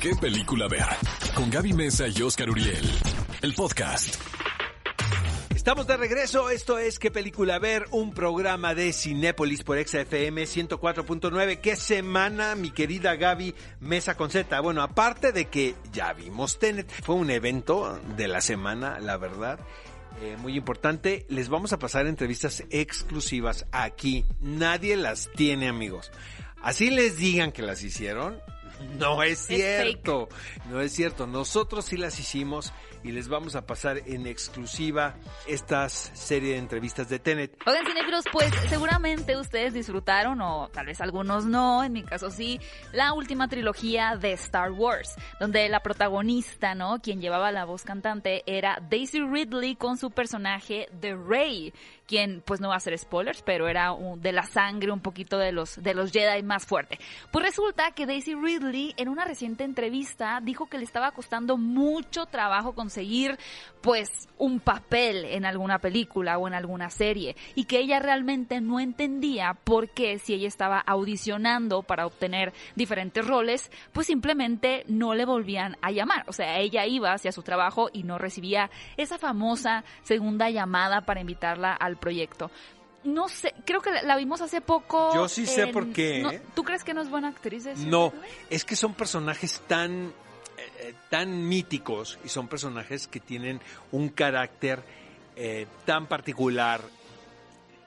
¿Qué película ver? Con Gaby Mesa y Oscar Uriel. El podcast. Estamos de regreso, esto es ¿Qué película ver? Un programa de Cinépolis por XFM 104.9. ¿Qué semana, mi querida Gaby Mesa con Z? Bueno, aparte de que ya vimos Tenet, fue un evento de la semana, la verdad. Eh, muy importante, les vamos a pasar entrevistas exclusivas aquí. Nadie las tiene, amigos. Así les digan que las hicieron. No es cierto, no es cierto. Nosotros sí las hicimos y les vamos a pasar en exclusiva estas serie de entrevistas de Tenet. Oigan, cinéfilos, pues seguramente ustedes disfrutaron, o tal vez algunos no, en mi caso sí, la última trilogía de Star Wars, donde la protagonista, ¿no? Quien llevaba la voz cantante era Daisy Ridley con su personaje The Rey, quien, pues no va a ser spoilers, pero era un, de la sangre un poquito de los, de los Jedi más fuerte. Pues resulta que Daisy Ridley en una reciente entrevista dijo que le estaba costando mucho trabajo conseguir pues un papel en alguna película o en alguna serie y que ella realmente no entendía por qué si ella estaba audicionando para obtener diferentes roles, pues simplemente no le volvían a llamar. O sea, ella iba hacia su trabajo y no recibía esa famosa segunda llamada para invitarla al proyecto no sé, creo que la vimos hace poco. Yo sí sé por qué. ¿no? ¿Tú crees que no es buena actriz? no, es que son personajes tan, eh, tan míticos y son personajes que tienen un carácter eh, tan particular,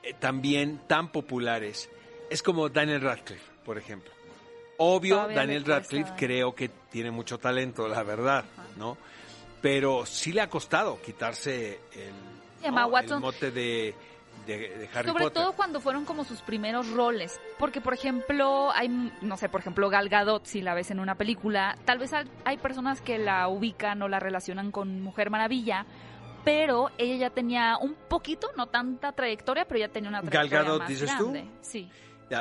eh, también tan populares. Es como Daniel Radcliffe, por ejemplo. Obvio, Todavía Daniel. Radcliffe creo que tiene mucho talento, la verdad, ¿no? Pero sí le ha costado quitarse el, Emma ¿no? el Watson- mote de, de, de Harry Sobre Potter. todo cuando fueron como sus primeros roles. Porque, por ejemplo, hay, no sé, por ejemplo, Gal Gadot, si la ves en una película, tal vez hay- personas que la ubican o la relacionan con Mujer Maravilla, pero ella ya tenía un poquito, no tanta trayectoria, pero ya tenía una Gal trayectoria Gadot, más dices tú? Sí.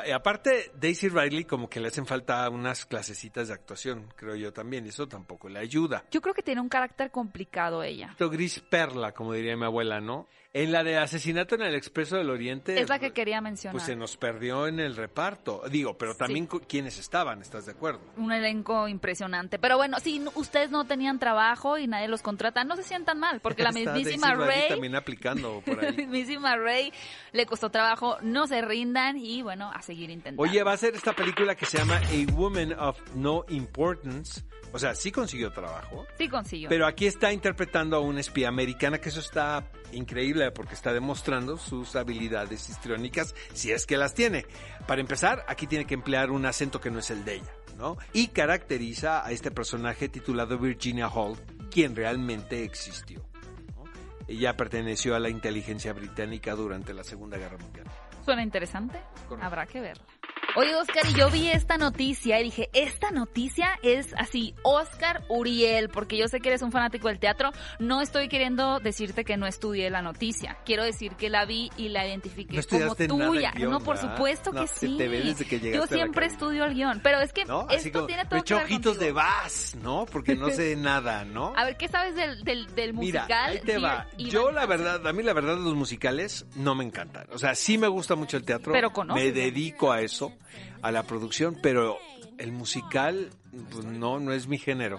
Y aparte, Daisy Riley como que le hacen falta unas clasecitas de actuación, creo yo también, y eso tampoco le ayuda. Yo creo que tiene un carácter complicado ella. Esto Gris perla, como diría mi abuela, ¿no? En la de Asesinato en el Expreso del Oriente... Es la que quería mencionar. Pues se nos perdió en el reparto. Digo, pero también Sí. quiénes estaban, ¿estás de acuerdo? un elenco impresionante. Pero bueno, si ustedes no tenían trabajo y nadie los contrata, no se sientan mal, porque la mismísima Rey también aplicando por La ahí. mismísima Rey le costó trabajo, no se rindan y bueno, a seguir intentando. Oye, va a ser esta película que se llama A Woman of No Importance. O sea, sí consiguió trabajo. sí consiguió. Pero aquí está interpretando a una espía americana, que eso está increíble porque está demostrando sus habilidades histriónicas, si es que las tiene. Para empezar, aquí tiene que emplear un acento que no es el de ella, ¿no? Y caracteriza a este personaje titulado Virginia Hall, quien realmente existió. ¿no? Ella perteneció a la inteligencia británica durante la Segunda Guerra Mundial. Suena interesante, Correcto. habrá que verla. Oye, Oscar, y yo vi esta noticia y dije, esta noticia es así, Oscar Uriel, porque yo sé que eres un fanático del teatro. No estoy queriendo decirte que no estudié la noticia. Quiero decir que la vi y la identifiqué No como tuya. guion, no, por ¿verdad? supuesto que sí. te ve desde que yo siempre estudio el guion, pero es que ¿No? Esto como, tiene todo que ver ojitos de vas, ¿no? Porque no sé nada, ¿no? A ver, ¿qué sabes del, del, del Mira, musical? ahí te va. Yo la verdad, a mí la verdad los musicales no me encantan. O sea, sí me gusta mucho el teatro. Pero conoces, Me dedico a eso, a la producción, pero el musical pues, no, no es mi género.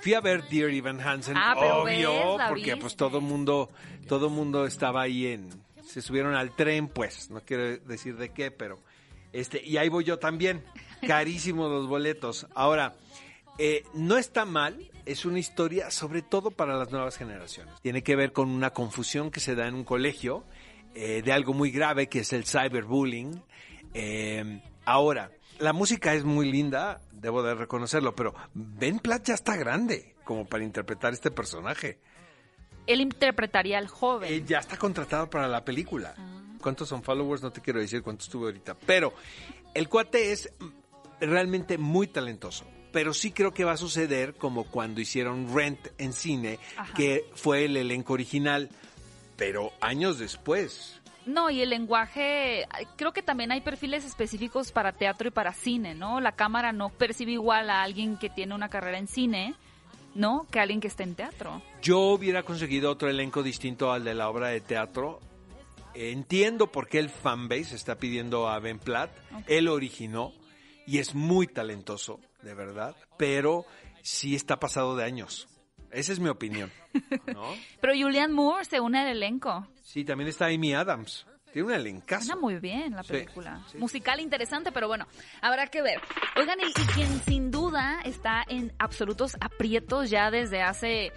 Fui a ver Dear Evan Hansen, Ah, obvio, ves, porque pues todo mundo, todo mundo estaba ahí en, se subieron al tren, pues, no quiero decir de qué, pero este, y ahí voy yo también, carísimos los boletos. Ahora, eh, no está mal, es una historia sobre todo para las nuevas generaciones. Tiene que ver con una confusión que se da en un colegio eh, de algo muy grave que es el cyberbullying. Eh, ahora, la música es muy linda, debo de reconocerlo, pero Ben Platt ya está grande como para interpretar este personaje. Él interpretaría al joven. Eh, ya está contratado para la película. ¿Cuántos son followers? No te quiero decir cuántos tuve ahorita. Pero el cuate es realmente muy talentoso. Pero sí creo que va a suceder como cuando hicieron Rent en cine, Ajá. que fue el elenco original, pero años después. No, y el lenguaje, creo que también hay perfiles específicos para teatro y para cine, ¿no? La cámara no percibe igual a alguien que tiene una carrera en cine, ¿no? Que a alguien que está en teatro. Yo hubiera conseguido otro elenco distinto al de la obra de teatro. Entiendo por qué el fanbase está pidiendo a Ben Platt. Él originó y es muy talentoso, de verdad. Pero sí está pasado de años. Esa es mi opinión. ¿no? Pero Julianne Moore se une al elenco. Sí, también está Amy Adams. Tiene un elencazo. Suena muy bien la Sí, película. sí. Musical interesante, pero bueno, habrá que ver. Oigan, y, y quien sin duda está en absolutos aprietos ya desde hace,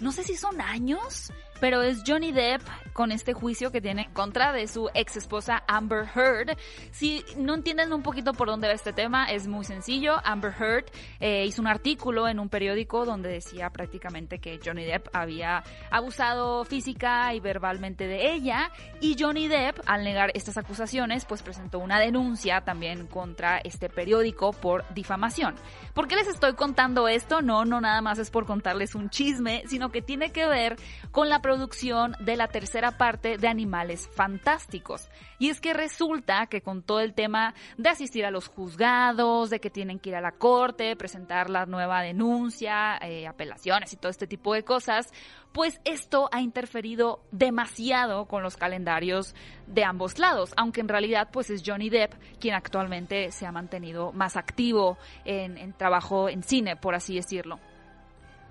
no sé si son años, pero es Johnny Depp con este juicio que tiene en contra de su ex esposa Amber Heard. Si no entienden un poquito por dónde va este tema, es muy sencillo. Amber Heard eh, hizo un artículo en un periódico donde decía prácticamente que Johnny Depp había abusado física y verbalmente de ella y Johnny Depp, al negar estas acusaciones, pues presentó una denuncia también contra este periódico por difamación. ¿Por qué les estoy contando esto? No, no nada más es por contarles un chisme, sino que tiene que ver con la producción de la tercera parte de Animales Fantásticos. Y es que resulta que con todo el tema de asistir a los juzgados, de que tienen que ir a la corte, presentar la nueva denuncia, eh, apelaciones y todo este tipo de cosas, pues esto ha interferido demasiado con los calendarios de ambos lados, aunque en realidad pues es Johnny Depp quien actualmente se ha mantenido más activo en, en trabajo en cine, por así decirlo.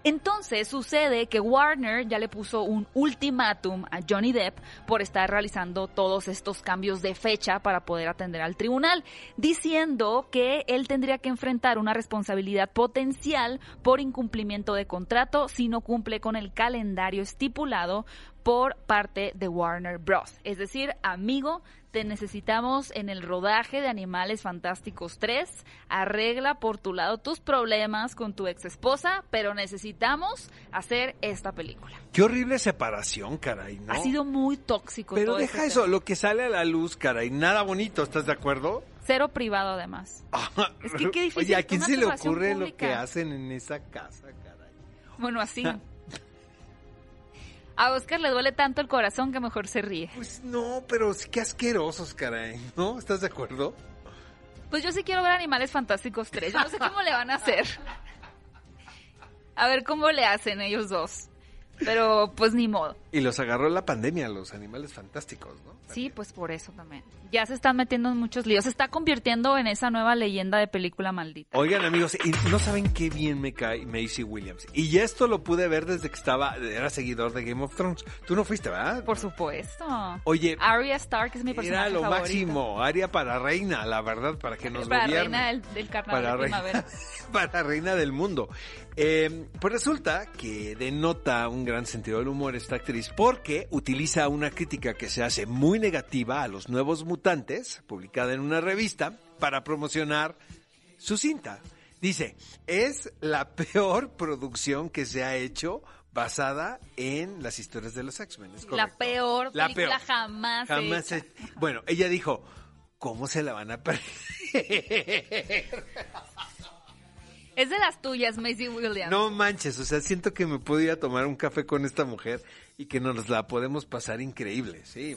Entonces sucede que Warner ya le puso un ultimátum a Johnny Depp por estar realizando todos estos cambios de fecha para poder atender al tribunal, diciendo que él tendría que enfrentar una responsabilidad potencial por incumplimiento de contrato si no cumple con el calendario estipulado por parte de Warner Bros. Es decir, amigo, te necesitamos en el rodaje de Animales Fantásticos 3. Arregla por tu lado tus problemas con tu ex esposa, pero necesitamos hacer esta película. Qué horrible separación, caray, ¿no? Ha sido muy tóxico. Pero todo deja este eso, tema. lo que sale a la luz, caray, nada bonito, ¿estás de acuerdo? Cero privado, además. Es que qué difícil, Oye, ¿a quién se le ocurre lo que hacen en esa casa, caray? Bueno, así. A Oscar le duele tanto el corazón que mejor se ríe. Pues no, pero sí qué asquerosos, caray, ¿no? ¿Estás de acuerdo? Pues yo sí quiero ver Animales Fantásticos 3. Yo no sé cómo le van a hacer. A ver cómo le hacen ellos dos. Pero pues ni modo. Y los agarró la pandemia, los animales fantásticos, ¿no? Sí, pues por eso también. Ya se están metiendo en muchos líos. Se está convirtiendo en esa nueva leyenda de película maldita. Oigan, amigos, y no saben qué bien me cae Macy Williams. Y ya esto lo pude ver desde que estaba, era seguidor de Game of Thrones. Tú no fuiste, ¿verdad? Por supuesto. Oye, Arya Stark es mi personaje era lo favorito. máximo. Aria para reina, la verdad, para que nos Para gobierne. reina del, del carnaval para de reina, primavera. para reina del mundo. Eh, pues resulta que denota un gran sentido del humor esta actriz porque utiliza una crítica que se hace muy negativa a los nuevos mutantes, publicada en una revista, para promocionar su cinta. Dice, es la peor producción que se ha hecho basada en las historias de los X-Men. La peor La película peor. jamás, Jamás hecha. he- Bueno, ella dijo, ¿cómo se la van a perder? Es de las tuyas, Macy Williams. No manches, o sea, siento que me puedo ir a tomar un café con esta mujer y que nos la podemos pasar increíble, sí.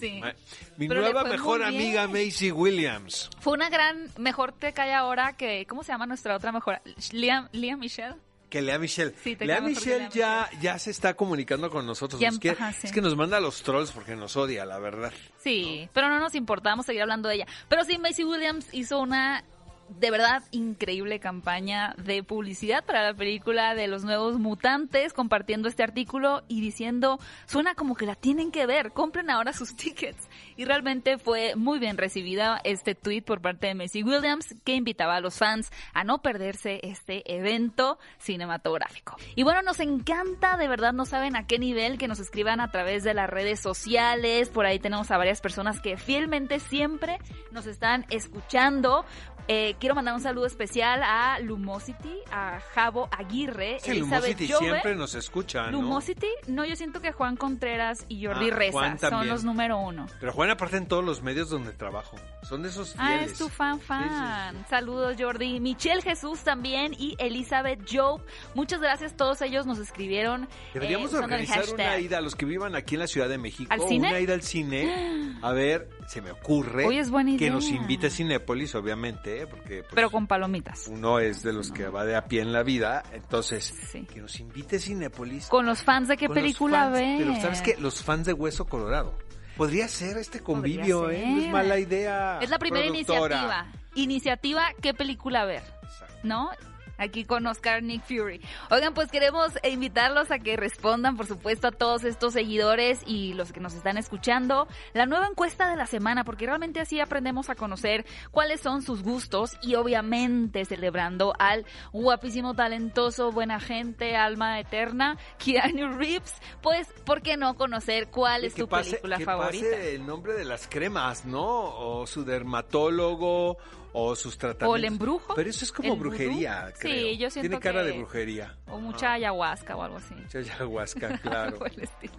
Mi Pero nueva mejor amiga. Macy Williams. Fue una gran, mejor te cae ahora que, ¿cómo se llama nuestra otra mejor? Liam, Liam Michelle. Que Lea Michelle. Sí, te Lea mejor que Michelle ya, ya se está comunicando con nosotros. Ya, Nos quiere- ajá, sí. Es que nos manda a los trolls porque nos odia, la verdad. Sí, pero no nos importa, vamos a seguir hablando de ella. Pero sí, Macy Williams hizo una de verdad increíble campaña de publicidad para la película de los nuevos mutantes, compartiendo este artículo y diciendo, suena como que la tienen que ver, compren ahora sus tickets. Y realmente fue muy bien recibida este tweet por parte de Macy Williams, que invitaba a los fans a no perderse este evento cinematográfico. Y bueno, nos encanta, de verdad no saben a qué nivel que nos escriban a través de las redes sociales, por ahí tenemos a varias personas que fielmente siempre nos están escuchando. Eh, quiero mandar un saludo especial a Lumosity, a Javo Aguirre, Sí, Elizabeth Lumosity siempre nos escucha, ¿no? Lumosity, no, yo siento que Juan Contreras y Jordi Ah, Reza son los número uno. Pero Juan aparte en todos los medios donde trabajo. Son de esos Ah, fieles. es tu fan fan. sí, sí. Saludos Jordi. Michelle Jesús también y Elizabeth Job. Muchas gracias. Todos ellos nos escribieron. Deberíamos eh, organizar una ida a los que vivan aquí en la Ciudad de México. ¿Al cine? Una ida al cine. A ver, se me ocurre Oye, es buena que nos invite Cinépolis, obviamente, ¿eh? porque pues, Pero con palomitas. uno es de los que va de a pie en la vida. Entonces, Sí. que nos invite Cinépolis. Con los fans de qué película ver. Pero ¿sabes qué? Los fans de Hueso Colorado. Podría ser este convivio, ¿eh? No es mala idea. Es la primera productora. iniciativa. Iniciativa, ¿qué película ver? Exacto. ¿No? Aquí con Oscar Nick Fury. Oigan, pues queremos invitarlos a que respondan, por supuesto, a todos estos seguidores y los que nos están escuchando, la nueva encuesta de la semana, porque realmente así aprendemos a conocer cuáles son sus gustos y obviamente celebrando al guapísimo, talentoso, buena gente, alma eterna, Keanu Reeves, pues, ¿por qué no conocer cuál es tu pase- película que favorita? pase el nombre de las cremas, ¿no? O su dermatólogo, o sus tratamientos. ¿O el embrujo? Pero eso es como ¿El vudú? brujería, Sí, creo. yo siento Tiene cara que- de brujería. O mucha ayahuasca o algo así. Mucha ayahuasca, claro. Del estilo.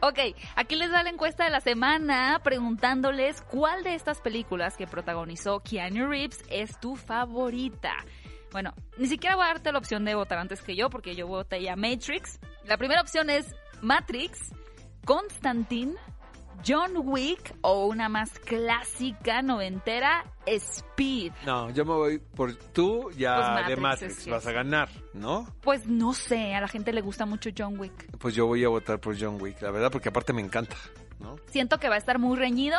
Ok, aquí les va la encuesta de la semana preguntándoles cuál de estas películas que protagonizó Keanu Reeves es tu favorita. Bueno, ni siquiera voy a darte la opción de votar antes que yo porque yo voté ya Matrix. La primera opción es Matrix, Constantine, John Wick o una más clásica noventera, Speed. No, yo me voy por tú, ya Pues Matrix de Matrix vas a ganar, ¿no? Pues no sé, a la gente le gusta mucho John Wick. Pues yo voy a votar por John Wick, la verdad, porque aparte me encanta, ¿no? Siento que va a estar muy reñido.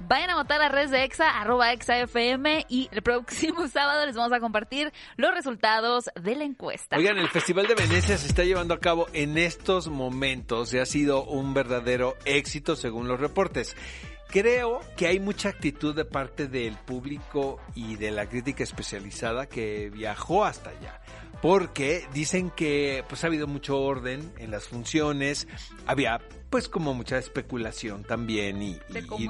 Vayan a votar a redes de EXA, arroba EXA-FM y el próximo sábado les vamos a compartir los resultados de la encuesta. Oigan, el Festival de Venecia se está llevando a cabo en estos momentos y ha sido un verdadero éxito según los reportes. Creo que hay mucha actitud de parte del público y de la crítica especializada que viajó hasta allá. Porque dicen que pues ha habido mucho orden en las funciones, había pues como mucha especulación también y,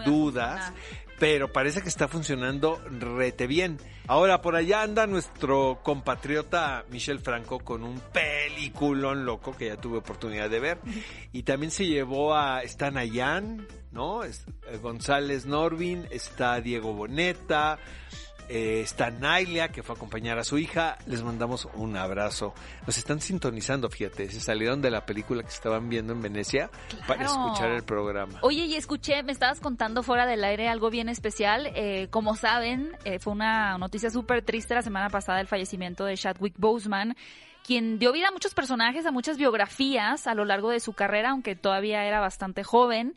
dudas pero parece que está funcionando rete bien. Ahora, por allá anda nuestro compatriota Michel Franco con un peliculón loco que ya tuve oportunidad de ver. Y también se llevó a está Nayan, ¿no? Es- eh, González Norvin, está Diego Boneta, eh, está Nailia, que fue a acompañar a su hija. Les mandamos un abrazo. Nos están sintonizando, fíjate. Se salieron de la película que estaban viendo en Venecia para escuchar el programa. Oye, y escuché, me estabas contando fuera del aire algo bien especial. Eh, como saben, eh, fue una noticia súper triste la semana pasada el fallecimiento de Chadwick Boseman, quien dio vida a muchos personajes, a muchas biografías a lo largo de su carrera, aunque todavía era bastante joven.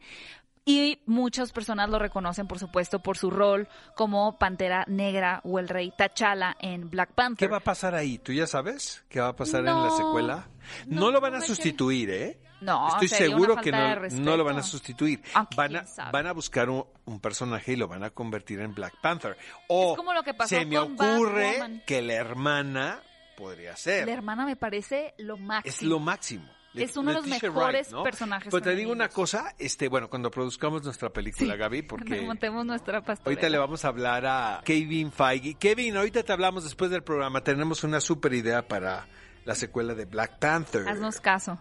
Y muchas personas lo reconocen, por supuesto, por su rol como Pantera Negra o el Rey T'Challa en Black ¿Qué Panther. va a pasar ahí? ¿Tú ya sabes qué va a pasar en la No, secuela? No, no, lo van a no sustituir, ¿eh? No, Estoy seguro que no, no lo van a sustituir. Aunque Van a, van a buscar un, un personaje y lo van a convertir en Black Panther. O Es como lo que pasó se me con ocurre que la hermana podría ser. La hermana me parece lo máximo. Es lo máximo. Es uno de los mejores personajes Pero te digo una cosa, este, bueno, cuando produzcamos nuestra película, Gaby, porque Montemos nuestra pastorela. ahorita le vamos a hablar a Kevin Feige. Kevin, ahorita te hablamos después del programa. Tenemos una super idea para la secuela de Black Panther. Haznos caso.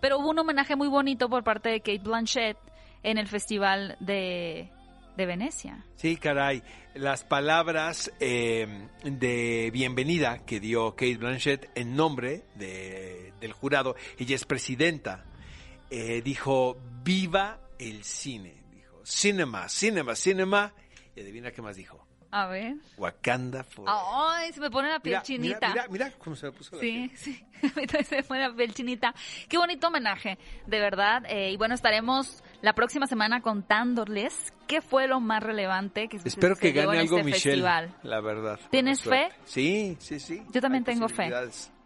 Pero hubo un homenaje muy bonito por parte de Kate Blanchett en el Festival de, de Venecia. Sí, caray. Las palabras eh, de bienvenida que dio Kate Blanchett en nombre de- del jurado, ella es presidenta, eh, dijo, viva el cine. Dijo, cinema, cinema, cinema. Y adivina qué más dijo. A ver. Wakanda Forever. Ay, se me pone la piel Mira, chinita. Mira, mira, mira cómo se me puso la Sí, piel. sí. Ahorita se me pone la piel chinita. Qué bonito homenaje, de verdad. Eh, y bueno, estaremos la próxima semana contándoles qué fue lo más relevante que Espero que gane algo este Michelle, festival. la verdad. ¿Tienes fe? Sí, sí, sí. Yo también Hay tengo fe.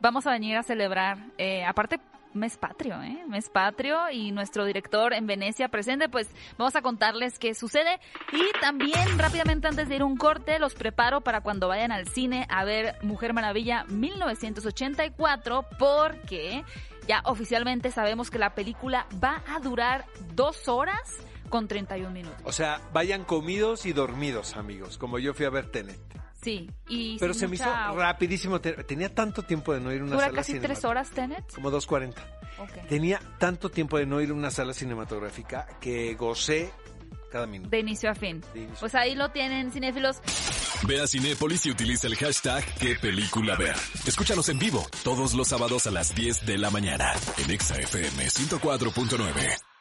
Vamos a venir a celebrar, eh, aparte mes patrio, ¿eh? Mes patrio y nuestro director en Venecia presente, pues vamos a contarles qué sucede y también rápidamente antes de ir un corte los preparo para cuando vayan al cine a ver Mujer Maravilla 1984 porque ya oficialmente sabemos que la película va a durar dos horas con 31 minutos. O sea, vayan comidos y dormidos, amigos, como yo fui a ver Tenet. Sí, y Pero se me hizo rapidísimo. Te- Tenía tanto tiempo de no ir a una ¿Dura sala casi tres horas, Tenet? Como 2.40. Ok. Tenía tanto tiempo de no ir a una sala cinematográfica que gocé cada minuto. De inicio a fin. De inicio. Pues ahí lo tienen, cinéfilos. Ve a Cinépolis y utiliza el hashtag qué película ver. Escúchanos en vivo todos los sábados a las 10 de la mañana en Exa FM 104.9.